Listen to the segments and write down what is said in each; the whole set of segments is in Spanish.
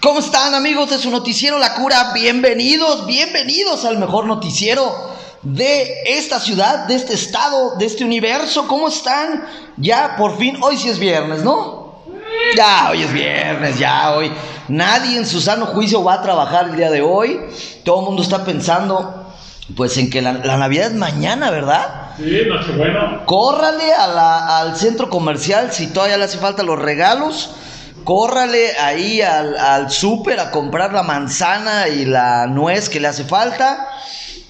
¿Cómo están amigos de su noticiero La Cura? Bienvenidos, bienvenidos al mejor noticiero de esta ciudad, de este estado, de este universo. ¿Cómo están? Ya por fin, hoy sí es viernes, ¿no? Ya, hoy es viernes, ya hoy. Nadie en su sano juicio va a trabajar el día de hoy. Todo el mundo está pensando pues en que la, Navidad es mañana, ¿verdad? Sí, Nochebuena. Córrale a la, al centro comercial si todavía le hace falta los regalos. Córrale ahí al, al súper a comprar la manzana y la nuez que le hace falta.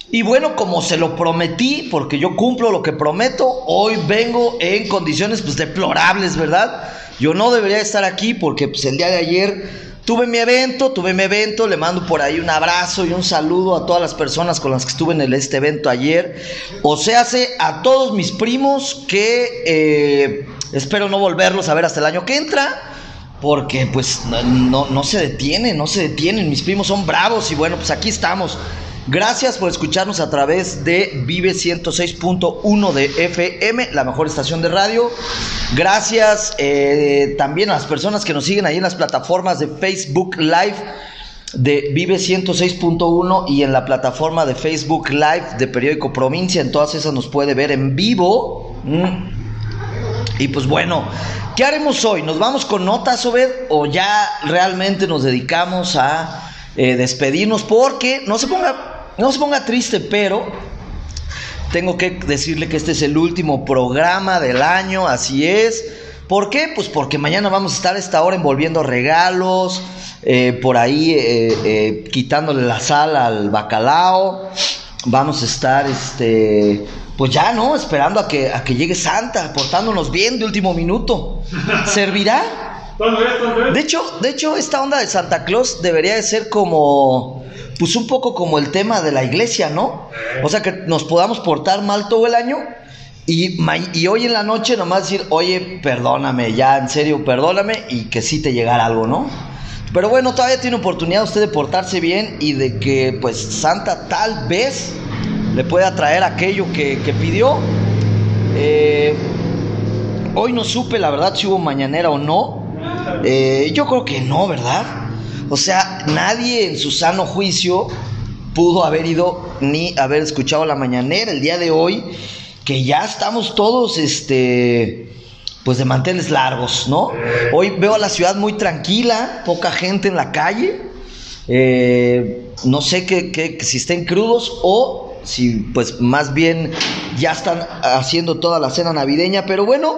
Y bueno, como se lo prometí, porque yo cumplo lo que prometo, hoy vengo en condiciones pues deplorables, ¿verdad? Yo no debería estar aquí porque pues el día de ayer Tuve mi evento, tuve mi evento, le mando por ahí un abrazo y un saludo a todas las personas con las que estuve en este evento ayer. O sea, a todos mis primos que eh, espero no volverlos a ver hasta el año que entra. Porque pues no, no se detienen, no se detienen. Mis primos son bravos y bueno, pues aquí estamos. Gracias por escucharnos a través de Vive 106.1 de FM, la mejor estación de radio. Gracias eh, también a las personas que nos siguen ahí en las plataformas de Facebook Live de Vive 106.1 y en la plataforma de Facebook Live de Periódico Provincia. En todas esas nos puede ver en vivo. Mm. Y pues bueno, ¿qué haremos hoy? ¿Nos vamos con notas, Obed? ¿O ya realmente nos dedicamos a eh, despedirnos? Porque no se ponga no se ponga triste, pero tengo que decirle que este es el último programa del año, así es. ¿Por qué? Pues porque mañana vamos a estar a esta hora envolviendo regalos, eh, por ahí eh, quitándole la sal al bacalao. Vamos a estar, este, pues ya, ¿no? Esperando a que, a que llegue Santa, portándonos bien de último minuto. ¿Servirá? De hecho, de hecho, esta onda de Santa Claus debería de ser como pues un poco como el tema de la iglesia, ¿no? O sea, que nos podamos portar mal todo el año y, y hoy en la noche nomás decir, oye, perdóname, ya, en serio, perdóname y que sí te llegara algo, ¿no? Pero bueno, todavía tiene oportunidad usted de portarse bien y de que pues Santa tal vez le pueda traer aquello que, pidió. Eh, hoy no supe la verdad si hubo mañanera o no. Eh, yo creo que no, ¿verdad? O sea, nadie en su sano juicio pudo haber ido ni haber escuchado la mañanera el día de hoy, que ya estamos todos, este, pues de manteles largos, ¿no? Hoy veo a la ciudad muy tranquila, poca gente en la calle. Eh, no sé que, si estén crudos o si pues más bien ya están haciendo toda la cena navideña, pero bueno,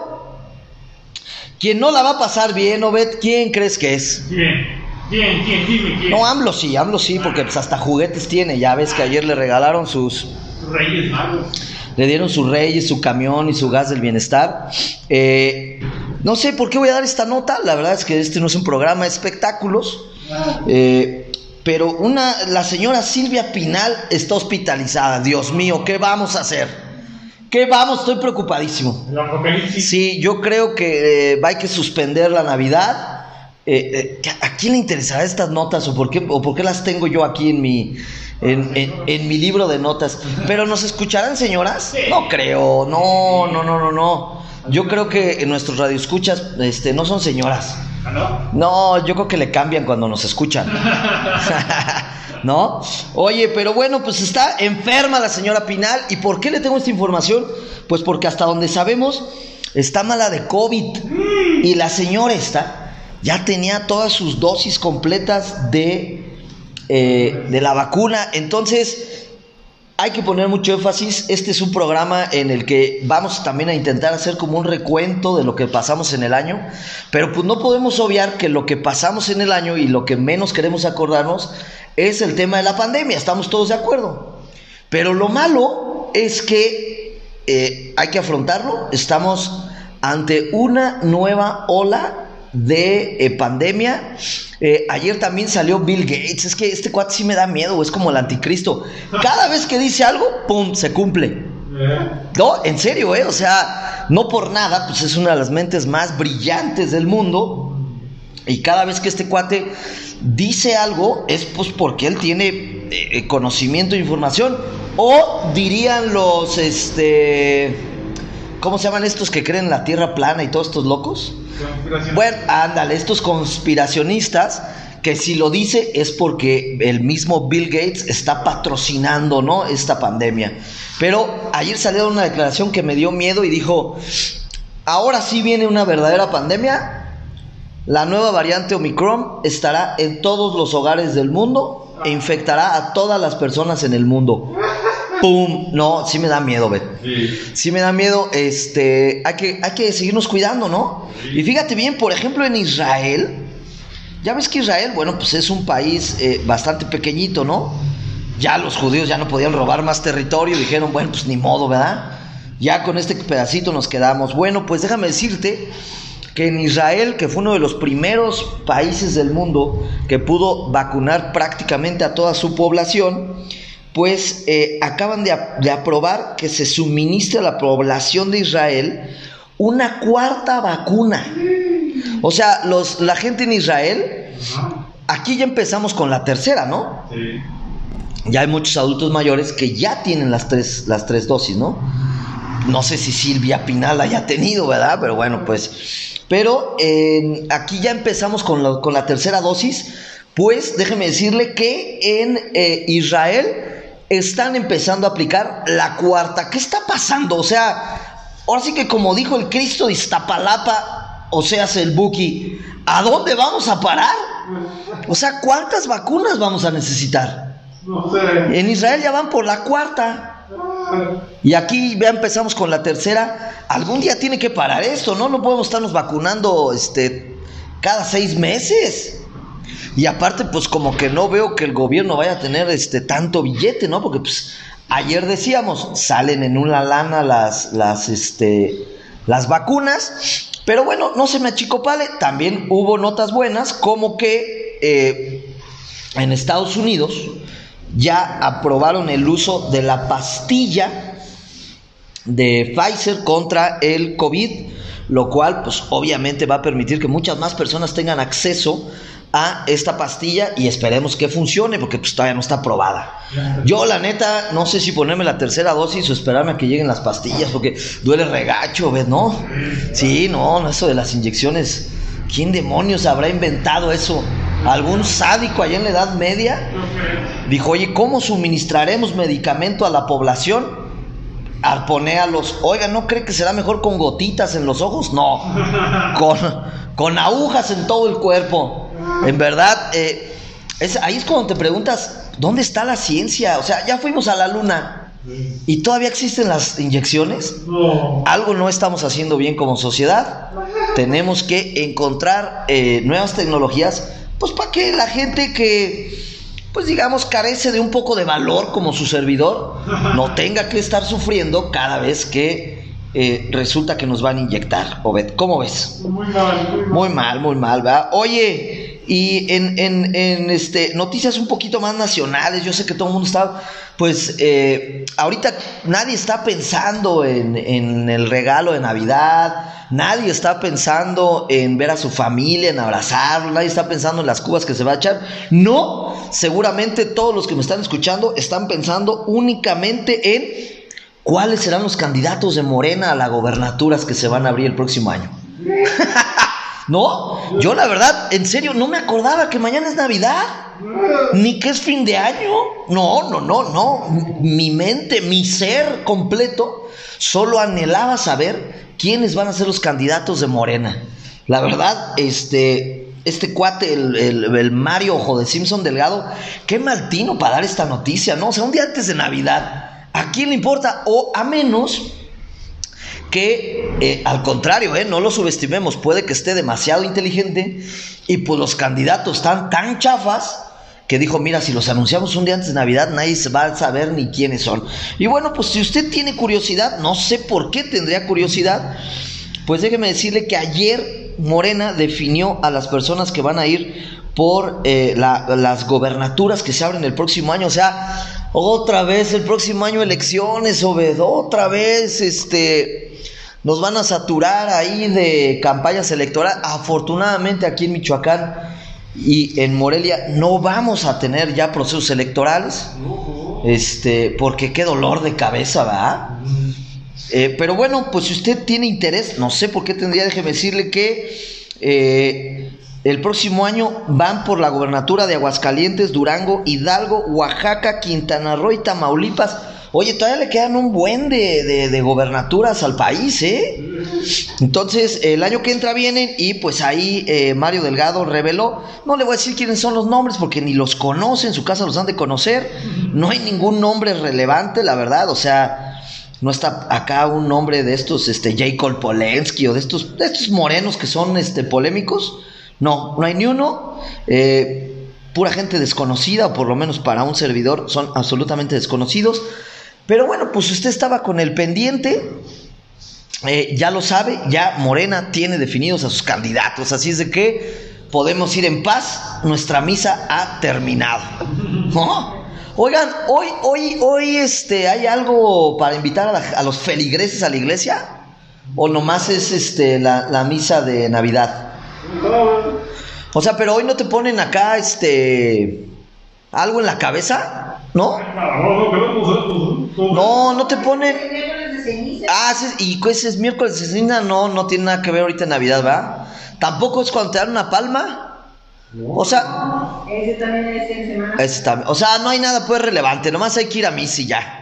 quien no la va a pasar bien, Obed, ¿quién crees que es? Bien. ¿Quién? ¿Quién? Dime quién. No, AMLO sí, AMLO sí, porque pues hasta juguetes tiene. Ya ves que ayer le regalaron sus. Reyes magos. Le dieron sus reyes, su camión y su gas del bienestar. Eh, no sé por qué voy a dar esta nota. La verdad es que este no es un programa de espectáculos. Eh, pero una, la señora Silvia Pinal está hospitalizada. Dios mío, ¿qué vamos a hacer? ¿Qué vamos? Estoy preocupadísimo. Sí, yo creo que eh, hay que suspender la Navidad eh, eh, ¿a quién le interesará estas notas o por qué, o por qué las tengo yo aquí en mi, en, mi libro de notas? Pero ¿nos escucharán, señoras? No creo, no, no, no, no, no. Yo creo que nuestros radioescuchas este, no son señoras. ¿Ah, no? No, yo creo que le cambian cuando nos escuchan. ¿No? Oye, pero bueno, pues está enferma la señora Pinal. ¿Y por qué le tengo esta información? Pues porque hasta donde sabemos está mala de COVID. Y la señora está ya tenía todas sus dosis completas de, eh, de la vacuna. Entonces, hay que poner mucho énfasis. Este es un programa en el que vamos también a intentar hacer como un recuento de lo que pasamos en el año. Pero pues no podemos obviar que lo que pasamos en el año y lo que menos queremos acordarnos es el tema de la pandemia. Estamos todos de acuerdo. Pero lo malo es que eh, hay que afrontarlo. Estamos ante una nueva ola de eh, pandemia. Eh, ayer también salió Bill Gates. Es que este cuate sí me da miedo, es como el anticristo. Cada vez que dice algo, ¡pum! se cumple. No, en serio, ¿eh? O sea, no por nada, pues es una de las mentes más brillantes del mundo. Y cada vez que este cuate dice algo, es pues porque él tiene eh, conocimiento e información. O dirían los, este, ¿cómo se llaman estos que creen en la tierra plana y todos estos locos? Bueno, ándale, estos conspiracionistas que si lo dice es porque el mismo Bill Gates está patrocinando, ¿no? Esta pandemia. Pero ayer salió una declaración que me dio miedo y dijo, ahora sí viene una verdadera pandemia. La nueva variante Omicron estará en todos los hogares del mundo e infectará a todas las personas en el mundo. ¡Pum! No, sí me da miedo, Bet. Sí. Sí me da miedo, este, hay que, hay que seguirnos cuidando, ¿no? Y fíjate bien, por ejemplo, en Israel, ya ves que Israel, bueno, pues es un país eh, bastante pequeñito, ¿no? Ya los judíos ya no podían robar más territorio, dijeron, bueno, pues ni modo, ¿verdad? Ya con este pedacito nos quedamos. Bueno, pues déjame decirte que en Israel, que fue uno de los primeros países del mundo que pudo vacunar prácticamente a toda su población, pues eh, acaban de, de aprobar que se suministre a la población de Israel una cuarta vacuna. O sea, los, la gente en Israel, aquí ya empezamos con la tercera, ¿no? Sí. Ya hay muchos adultos mayores que ya tienen las tres, las tres dosis, ¿no? No sé si Silvia Pinal haya tenido, ¿verdad? Pero bueno, pues. Pero eh, aquí ya empezamos con, la- con la tercera dosis. Pues déjeme decirle que en eh, Israel están empezando a aplicar la cuarta. ¿Qué está pasando? O sea, ahora sí que como dijo el Cristo de Iztapalapa, o sea, el Buki, ¿a dónde vamos a parar? O sea, ¿cuántas vacunas vamos a necesitar? No sé. En Israel ya van por la cuarta. Y aquí ya empezamos con la tercera. Algún día tiene que parar esto, ¿no? No podemos estarnos vacunando este, cada seis meses. Y aparte, pues como que no veo que el gobierno vaya a tener este tanto billete, ¿no? Porque pues ayer decíamos, salen en una lana las, las, este, las vacunas. Pero bueno, no se me achicopale. También hubo notas buenas, como que eh, en Estados Unidos ya aprobaron el uso de la pastilla de Pfizer contra el COVID, lo cual pues obviamente va a permitir que muchas más personas tengan acceso a esta pastilla y esperemos que funcione porque pues todavía no está aprobada. Yo la neta no sé si ponerme la tercera dosis o esperarme a que lleguen las pastillas porque duele regacho, ¿ves? ¿No? Sí, no, no, eso de las inyecciones. ¿Quién demonios habrá inventado eso? ¿Algún sádico allá en la Edad Media? Dijo, oye, ¿cómo suministraremos medicamento a la población? Arponéalos. Oiga, ¿no cree que será mejor con gotitas en los ojos? No. Con, con agujas en todo el cuerpo. En verdad, eh, es, ahí es cuando te preguntas, ¿dónde está la ciencia? O sea, ya fuimos a la luna y todavía existen las inyecciones. No. Algo no estamos haciendo bien como sociedad. Tenemos que encontrar eh, nuevas tecnologías, pues para que la gente que, pues digamos, carece de un poco de valor como su servidor, no tenga que estar sufriendo cada vez que eh, resulta que nos van a inyectar. Obed, ¿cómo ves? Muy mal, muy mal. Muy mal, muy mal, ¿verdad? Oye, y en, en, en, este, noticias un poquito más nacionales, yo sé que todo el mundo está, pues, eh, ahorita nadie está pensando en, en el regalo de Navidad, nadie está pensando en ver a su familia, en abrazarlo, nadie está pensando en las cubas que se va a echar. No, seguramente todos los que me están escuchando están pensando únicamente en cuáles serán los candidatos de Morena a las gobernaturas que se van a abrir el próximo año. No, yo la verdad, en serio, no me acordaba que mañana es Navidad, ni que es fin de año. No, no, no, no. Mi mente, mi ser completo, solo anhelaba saber quiénes van a ser los candidatos de Morena. La verdad, este, este cuate, el, el- Mario Ojo de Simpson Delgado, qué maltino para dar esta noticia, ¿no? O sea, un día antes de Navidad, ¿a quién le importa? O a menos que eh, al contrario, eh, no lo subestimemos, puede que esté demasiado inteligente y pues los candidatos están tan chafas que dijo, mira, si los anunciamos un día antes de Navidad, nadie se va a saber ni quiénes son. Y bueno, pues si usted tiene curiosidad, no sé por qué tendría curiosidad, pues déjeme decirle que ayer Morena definió a las personas que van a ir por eh, la- las gobernaturas que se abren el próximo año. O sea, otra vez el próximo año elecciones, Obed, otra vez, este, nos van a saturar ahí de campañas electorales. Afortunadamente aquí en Michoacán y en Morelia no vamos a tener ya procesos electorales. Este, porque qué dolor de cabeza, ¿va? Eh, pero bueno, pues si usted tiene interés, no sé por qué tendría, déjeme decirle que eh, el próximo año van por la gobernatura de Aguascalientes, Durango, Hidalgo, Oaxaca, Quintana Roo y Tamaulipas. Oye, todavía le quedan un buen de, de, de gobernaturas al país, ¿eh? Entonces, el año que entra vienen y pues ahí eh, Mario Delgado reveló, no le voy a decir quiénes son los nombres porque ni los conoce, en su casa los han de conocer, no hay ningún nombre relevante, la verdad, o sea, no está acá un nombre de estos, este, J. Polensky o de estos, de estos morenos que son, este, polémicos, no, no hay ni uno, eh, pura gente desconocida, o por lo menos para un servidor son absolutamente desconocidos, pero bueno, pues usted estaba con el pendiente, eh, ya lo sabe, ya Morena tiene definidos a sus candidatos, así es de que podemos ir en paz, nuestra misa ha terminado. Oigan, hoy, hoy, hoy, este, ¿hay algo para invitar a, los feligreses a la iglesia? ¿O nomás es este la misa de Navidad? O sea, pero hoy no te ponen acá, este, algo en la cabeza, ¿no? No, no te ponen. Ah, sí, y ese es miércoles de ceniza, no, no tiene nada que ver ahorita en Navidad, ¿verdad? Tampoco es cuando te dan una palma. O sea, Ese también es en semana. ese tam- o sea, no hay nada pues relevante, nomás hay que ir a misa y ya.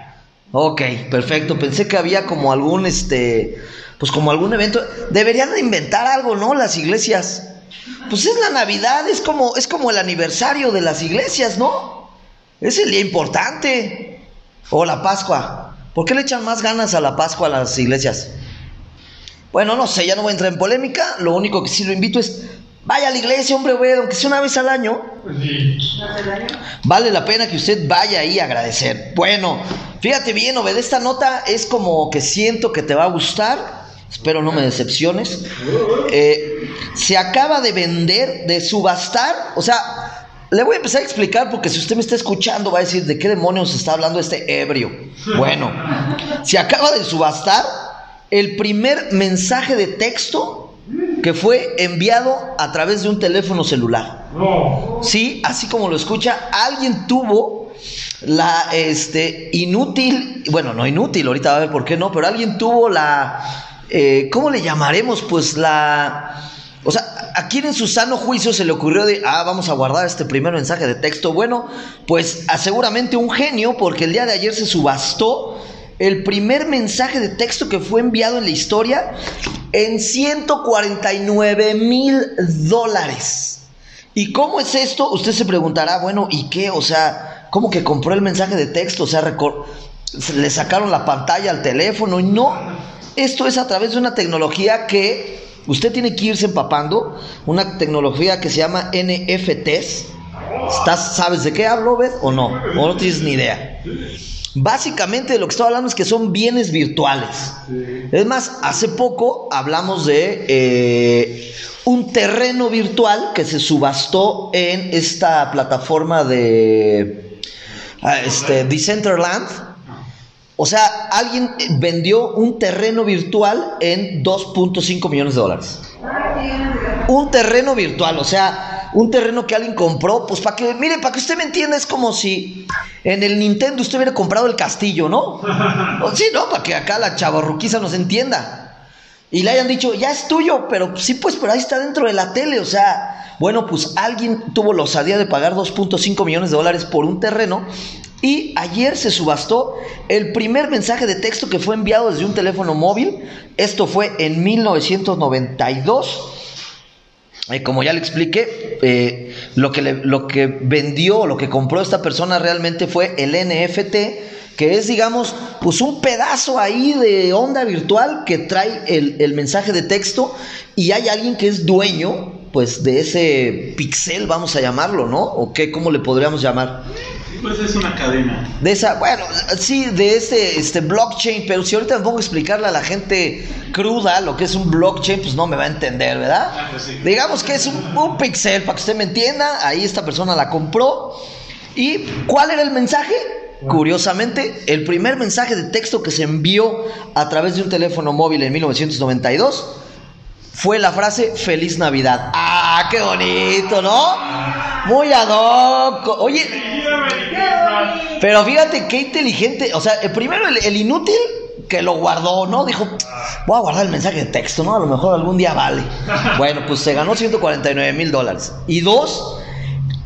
Ok, perfecto. Pensé que había como algún, este, pues como algún evento. Deberían de inventar algo, ¿no? Las iglesias. Pues es la Navidad, es como, es como el aniversario de las iglesias, ¿no? Es el día importante. O la Pascua. ¿Por qué le echan más ganas a la Pascua a las iglesias? Bueno, no sé, ya no voy a entrar en polémica. Lo único que sí lo invito es, vaya a la iglesia, hombre, güey, aunque sea una vez al año. Pues. Vale la pena que usted vaya ahí a agradecer. Bueno, fíjate bien, Obed, esta nota es como que siento que te va a gustar. Espero no me decepciones. Eh, se acaba de vender, de subastar. O sea, le voy a empezar a explicar porque si usted me está escuchando va a decir de qué demonios está hablando este ebrio. Bueno, se acaba de subastar el primer mensaje de texto que fue enviado a través de un teléfono celular. Sí, así como lo escucha, alguien tuvo la este inútil, bueno, no inútil, ahorita va a ver por qué no, pero alguien tuvo la eh, ¿cómo le llamaremos? Pues la o sea, a quién en su sano juicio se le ocurrió de, ah, vamos a guardar este primer mensaje de texto. Bueno, pues seguramente un genio, porque el día de ayer se subastó el primer mensaje de texto que fue enviado en la historia en 149 mil dólares. ¿Y cómo es esto? Usted se preguntará, bueno, ¿y qué? O sea, ¿cómo que compró el mensaje de texto? O sea, le sacaron la pantalla al teléfono y no. Esto es a través de una tecnología que usted tiene que irse empapando, una tecnología que se llama NFTs. ¿Estás, ¿Sabes de qué hablo, Beth? ¿O no? ¿O no tienes ni idea? Básicamente de lo que estoy hablando es que son bienes virtuales. Es más, hace poco hablamos de eh, un terreno virtual que se subastó en esta plataforma de este, Decentraland. O sea, alguien vendió un terreno virtual en 2.5 millones de dólares. Ah. Un terreno virtual, o sea, un terreno que alguien compró, pues para que, mire, para que usted me entienda, es como si en el Nintendo usted hubiera comprado el castillo, ¿no? Sí, ¿no? Para que acá la chavarruquiza nos entienda. Y le hayan dicho, ya es tuyo, pero sí, pues, pero ahí está dentro de la tele, o sea, bueno, pues alguien tuvo la osadía de pagar 2.5 millones de dólares por un terreno. Y ayer se subastó el primer mensaje de texto que fue enviado desde un teléfono móvil. Esto fue en 1992. Eh, como ya le expliqué, eh, lo, que le- lo que vendió, lo que compró esta persona realmente fue el NFT, que es, digamos, pues un pedazo ahí de onda virtual que trae el, el mensaje de texto y hay alguien que es dueño, pues, de ese pixel, vamos a llamarlo, ¿no? ¿O qué? ¿Cómo le podríamos llamar? Pues es una cadena. De esa, bueno, sí, de este, este blockchain, pero si ahorita me pongo a explicarle a la gente cruda lo que es un blockchain, pues no me va a entender, ¿verdad? Ah, pues sí. Digamos que es un, un pixel, para que usted me entienda, ahí esta persona la compró. ¿Y cuál era el mensaje? Curiosamente, el primer mensaje de texto que se envió a través de un teléfono móvil en 1992 fue la frase Feliz Navidad. ¡Ah, qué bonito, ¿no? Muy ad hoc. Oye, pero fíjate qué inteligente. O sea, el primero, el, el inútil, que lo guardó, ¿no? Dijo, voy a guardar el mensaje de texto, ¿no? A lo mejor algún día vale. Bueno, pues se ganó 149 mil dólares. Y dos,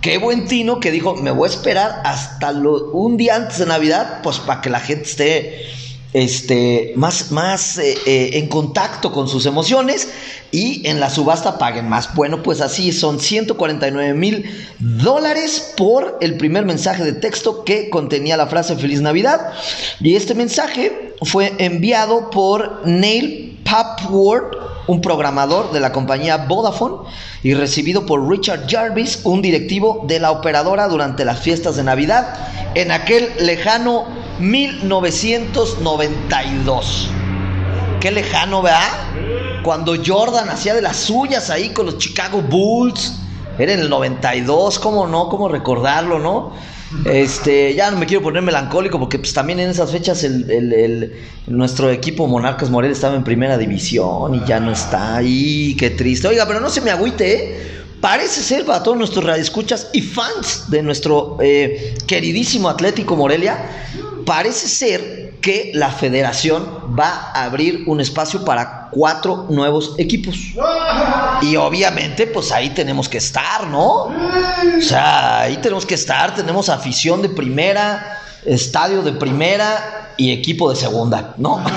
qué buen tino que dijo, me voy a esperar hasta un día antes de Navidad, pues para que la gente esté este, más, más eh, eh, en contacto con sus emociones y en la subasta paguen más. Bueno, pues así son 149 mil dólares por el primer mensaje de texto que contenía la frase Feliz Navidad. Y este mensaje fue enviado por Neil Papworth, un programador de la compañía Vodafone, y recibido por Richard Jarvis, un directivo de la operadora durante las fiestas de Navidad en aquel lejano 1992. Qué lejano, ¿verdad? Cuando Jordan hacía de las suyas ahí con los Chicago Bulls. Era en el 92, ¿cómo no? ¿Cómo recordarlo, no? Este, ya no me quiero poner melancólico porque pues también en esas fechas el, el- nuestro equipo Monarcas Morelia estaba en primera división y ya no está ahí, qué triste. Oiga, pero no se me agüite, ¿eh? Parece ser para todos nuestros radioescuchas y fans de nuestro eh, queridísimo Atlético Morelia, parece ser que la federación va a abrir un espacio para cuatro nuevos equipos. Y obviamente, pues ahí tenemos que estar, ¿no? O sea, ahí tenemos que estar, tenemos afición de primera, estadio de primera y equipo de segunda, ¿no?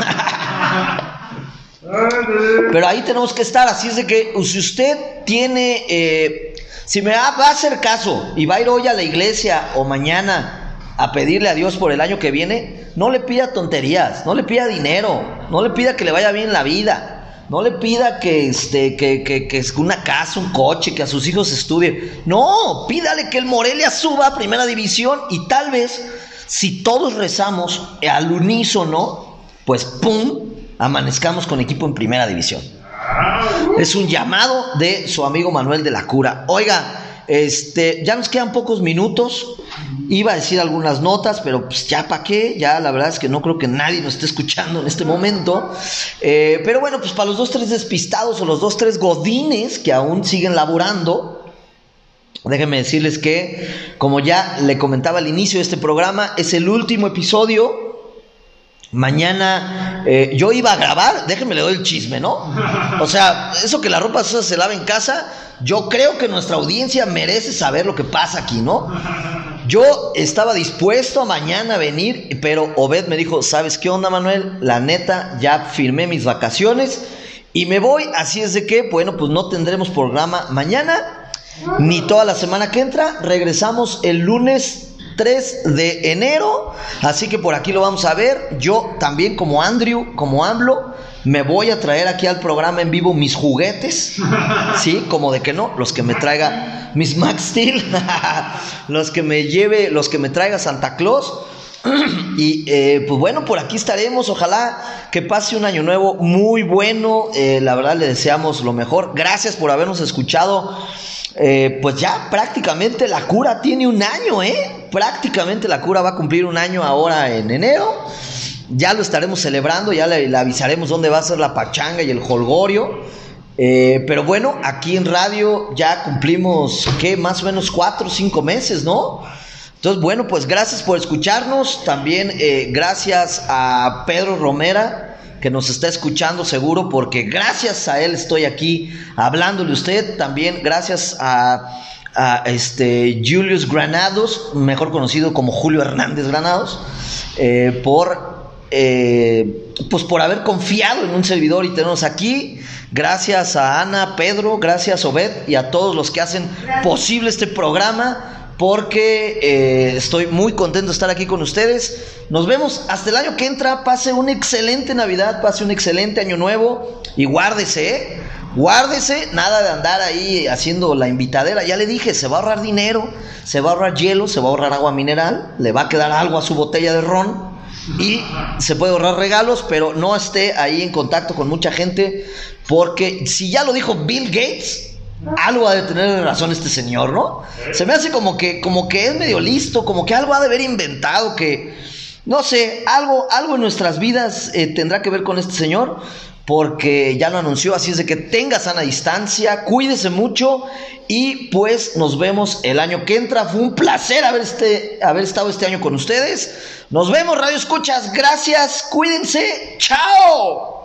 Pero ahí tenemos que estar, así es de que si usted tiene, eh, si me va, a hacer caso y va a ir hoy a la iglesia o mañana a pedirle a Dios por el año que viene, no le pida tonterías, no le pida dinero, no le pida que le vaya bien la vida, no le pida que, este, que, que, que una casa, un coche, que a sus hijos estudien. No, pídale que el Morelia suba a primera división y tal vez, si todos rezamos al unísono, pues ¡pum! amanezcamos con equipo en primera división. Es un llamado de su amigo Manuel de la Cura. Oiga, este, ya nos quedan pocos minutos. Iba a decir algunas notas, pero pues ya para qué, ya la verdad es que no creo que nadie nos esté escuchando en este momento. Eh, pero bueno, pues para los dos, tres despistados o los dos, tres godines que aún siguen laborando, déjenme decirles que, como ya le comentaba al inicio de este programa, es el último episodio Mañana eh, yo iba a grabar, déjenme le doy el chisme, ¿no? O sea, eso que la ropa sucia se lava en casa, yo creo que nuestra audiencia merece saber lo que pasa aquí, ¿no? Yo estaba dispuesto a mañana venir, pero Obed me dijo, ¿sabes qué onda, Manuel? La neta, ya firmé mis vacaciones y me voy, así es de que, bueno, pues no tendremos programa mañana, ni toda la semana que entra, regresamos el lunes 3 de enero, así que por aquí lo vamos a ver. Yo también como Andrew, como AMLO, me voy a traer aquí al programa en vivo mis juguetes, sí, como de que no, los que me traiga mis Max Steel, los que me lleve, los que me traiga Santa Claus. Y eh, pues bueno, por aquí estaremos. Ojalá que pase un año nuevo muy bueno. Eh, la verdad le deseamos lo mejor. Gracias por habernos escuchado. Eh, pues ya prácticamente la cura tiene un año, ¿eh? Prácticamente la cura va a cumplir un año ahora en enero. Ya lo estaremos celebrando, ya le, avisaremos dónde va a ser la pachanga y el holgorio. Eh, pero bueno, aquí en radio ya cumplimos, ¿qué? Más o menos cuatro o cinco meses, ¿no? Entonces, bueno, pues gracias por escucharnos. También eh, gracias a Pedro Romera, que nos está escuchando seguro, porque gracias a él estoy aquí hablándole a usted. También gracias a, a, este Julius Granados, mejor conocido como Julio Hernández Granados, eh, por eh, pues por haber confiado en un servidor y tenernos aquí. Gracias a Ana, Pedro, gracias Obed y a todos los que hacen posible este programa. Porque eh, estoy muy contento de estar aquí con ustedes. Nos vemos hasta el año que entra. Pase una excelente Navidad, pase un excelente año nuevo. Y guárdese, ¿eh? Guárdese, nada de andar ahí haciendo la invitadera. Ya le dije, se va a ahorrar dinero, se va a ahorrar hielo, se va a ahorrar agua mineral, le va a quedar algo a su botella de ron y se puede ahorrar regalos, pero no esté ahí en contacto con mucha gente, porque si ya lo dijo Bill Gates, algo ha de tener razón este señor, ¿no? Se me hace como que, como que es medio listo, como que algo ha de haber inventado, que no sé, algo, algo en nuestras vidas eh, tendrá que ver con este señor, porque ya lo anunció, así es de que tenga sana distancia, cuídese mucho y pues nos vemos el año que entra. Fue un placer haber, este, haber estado este año con ustedes. Nos vemos, Radio Escuchas, gracias, cuídense, chao.